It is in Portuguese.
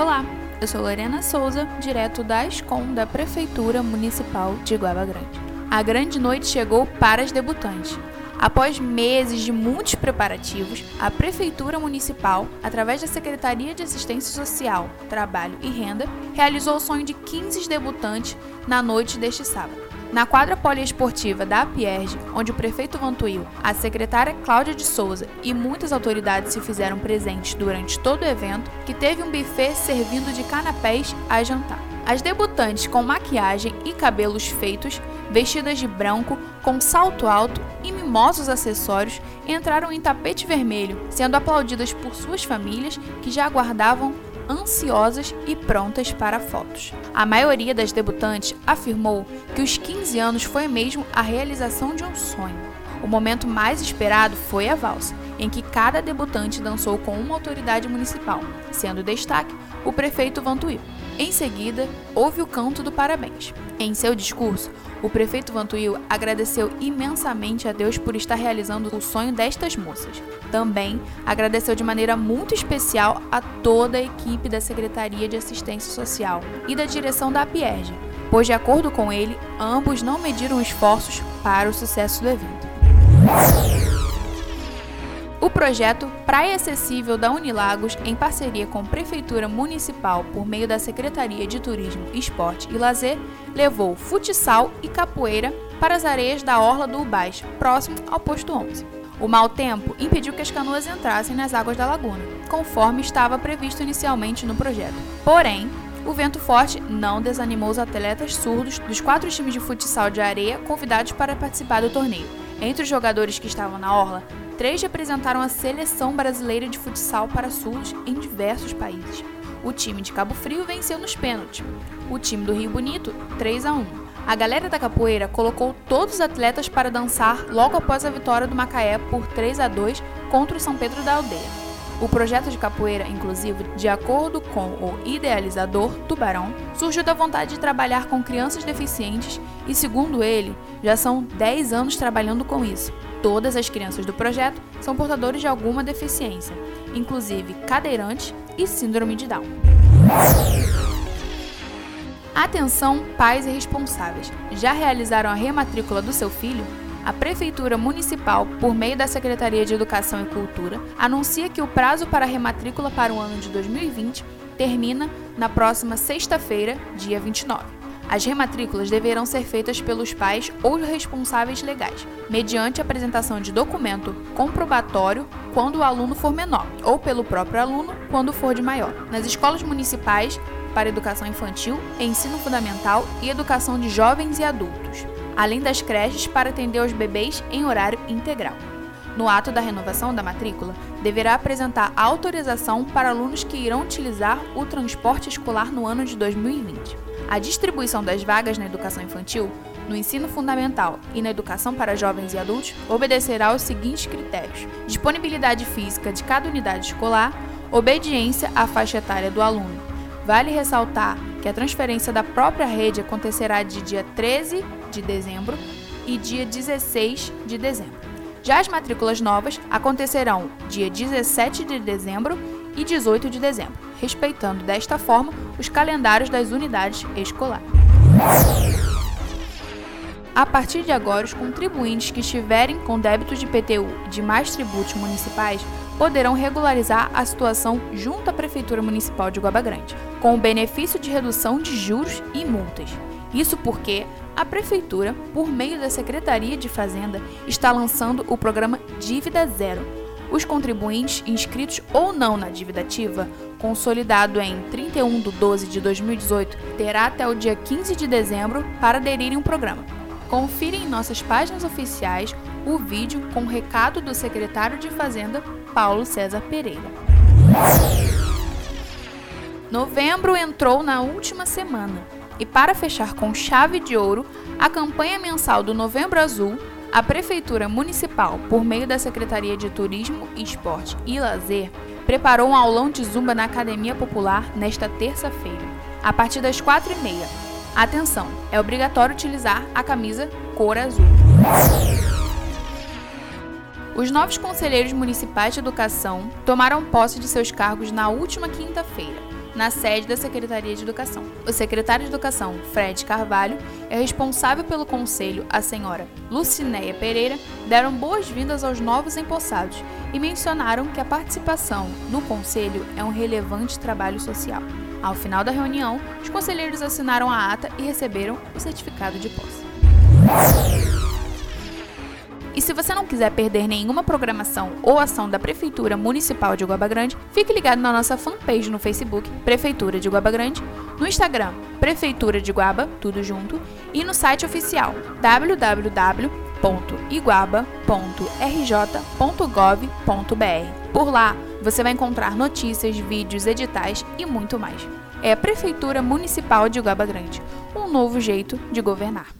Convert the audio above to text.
Olá, eu sou Lorena Souza, direto da ESCOM da Prefeitura Municipal de Guaba Grande. A grande noite chegou para as debutantes. Após meses de muitos preparativos, a Prefeitura Municipal, através da Secretaria de Assistência Social, Trabalho e Renda, realizou o sonho de 15 debutantes na noite deste sábado. Na quadra poliesportiva da Apierge, onde o prefeito Vantuil, a secretária Cláudia de Souza e muitas autoridades se fizeram presentes durante todo o evento, que teve um buffet servindo de canapés a jantar. As debutantes com maquiagem e cabelos feitos, vestidas de branco, com salto alto e mimosos acessórios, entraram em tapete vermelho, sendo aplaudidas por suas famílias que já aguardavam ansiosas e prontas para fotos. A maioria das debutantes afirmou que os 15 anos foi mesmo a realização de um sonho. O momento mais esperado foi a valsa, em que cada debutante dançou com uma autoridade municipal, sendo destaque o prefeito Vantuil. Em seguida, houve o canto do parabéns. Em seu discurso, o prefeito Vantuil agradeceu imensamente a Deus por estar realizando o sonho destas moças. Também agradeceu de maneira muito especial a toda a equipe da Secretaria de Assistência Social e da direção da APIERG, pois, de acordo com ele, ambos não mediram esforços para o sucesso do evento. O projeto Praia Acessível da Unilagos, em parceria com a Prefeitura Municipal por meio da Secretaria de Turismo, Esporte e Lazer, levou futsal e capoeira para as areias da Orla do Ubás, próximo ao posto 11. O mau tempo impediu que as canoas entrassem nas águas da laguna, conforme estava previsto inicialmente no projeto. Porém, o vento forte não desanimou os atletas surdos dos quatro times de futsal de areia convidados para participar do torneio. Entre os jogadores que estavam na orla, três representaram a seleção brasileira de futsal para surdos em diversos países. O time de Cabo Frio venceu nos pênaltis. O time do Rio Bonito, 3 a 1. A galera da capoeira colocou todos os atletas para dançar logo após a vitória do Macaé por 3 a 2 contra o São Pedro da Aldeia. O projeto de capoeira inclusive, de acordo com o idealizador Tubarão, surgiu da vontade de trabalhar com crianças deficientes e, segundo ele, já são 10 anos trabalhando com isso. Todas as crianças do projeto são portadores de alguma deficiência, inclusive cadeirante e síndrome de Down. Atenção, pais e responsáveis! Já realizaram a rematrícula do seu filho? A Prefeitura Municipal, por meio da Secretaria de Educação e Cultura, anuncia que o prazo para a rematrícula para o ano de 2020 termina na próxima sexta-feira, dia 29. As rematrículas deverão ser feitas pelos pais ou responsáveis legais, mediante apresentação de documento comprobatório quando o aluno for menor, ou pelo próprio aluno quando for de maior. Nas escolas municipais, para educação infantil, ensino fundamental e educação de jovens e adultos além das creches para atender os bebês em horário integral. No ato da renovação da matrícula, deverá apresentar autorização para alunos que irão utilizar o transporte escolar no ano de 2020. A distribuição das vagas na educação infantil, no ensino fundamental e na educação para jovens e adultos obedecerá aos seguintes critérios: disponibilidade física de cada unidade escolar, obediência à faixa etária do aluno. Vale ressaltar que a transferência da própria rede acontecerá de dia 13 de dezembro e dia 16 de dezembro. Já as matrículas novas acontecerão dia 17 de dezembro e 18 de dezembro, respeitando desta forma os calendários das unidades escolares. A partir de agora, os contribuintes que estiverem com débitos de PTU e de mais tributos municipais poderão regularizar a situação junto à Prefeitura Municipal de Guaba Grande, com o benefício de redução de juros e multas. Isso porque a Prefeitura, por meio da Secretaria de Fazenda, está lançando o programa Dívida Zero. Os contribuintes inscritos ou não na dívida ativa, consolidado em 31 de 12 de 2018, terá até o dia 15 de dezembro para aderirem ao programa. Confira em nossas páginas oficiais o vídeo com o recado do secretário de Fazenda, Paulo César Pereira. Novembro entrou na última semana e, para fechar com chave de ouro, a campanha mensal do Novembro Azul, a Prefeitura Municipal, por meio da Secretaria de Turismo, Esporte e Lazer, preparou um aulão de zumba na Academia Popular nesta terça-feira, a partir das quatro e meia Atenção, é obrigatório utilizar a camisa cor azul. Os novos conselheiros municipais de educação tomaram posse de seus cargos na última quinta-feira, na sede da Secretaria de Educação. O secretário de Educação, Fred Carvalho, e a responsável pelo conselho, a senhora Lucinéia Pereira, deram boas-vindas aos novos empossados e mencionaram que a participação no conselho é um relevante trabalho social. Ao final da reunião, os conselheiros assinaram a ata e receberam o certificado de posse. Se você não quiser perder nenhuma programação ou ação da Prefeitura Municipal de Guaba Grande, fique ligado na nossa fanpage no Facebook, Prefeitura de Guaba Grande, no Instagram, Prefeitura de Guaba, tudo junto, e no site oficial www.iguaba.rj.gov.br. Por lá, você vai encontrar notícias, vídeos, editais e muito mais. É a Prefeitura Municipal de Guaba Grande, um novo jeito de governar.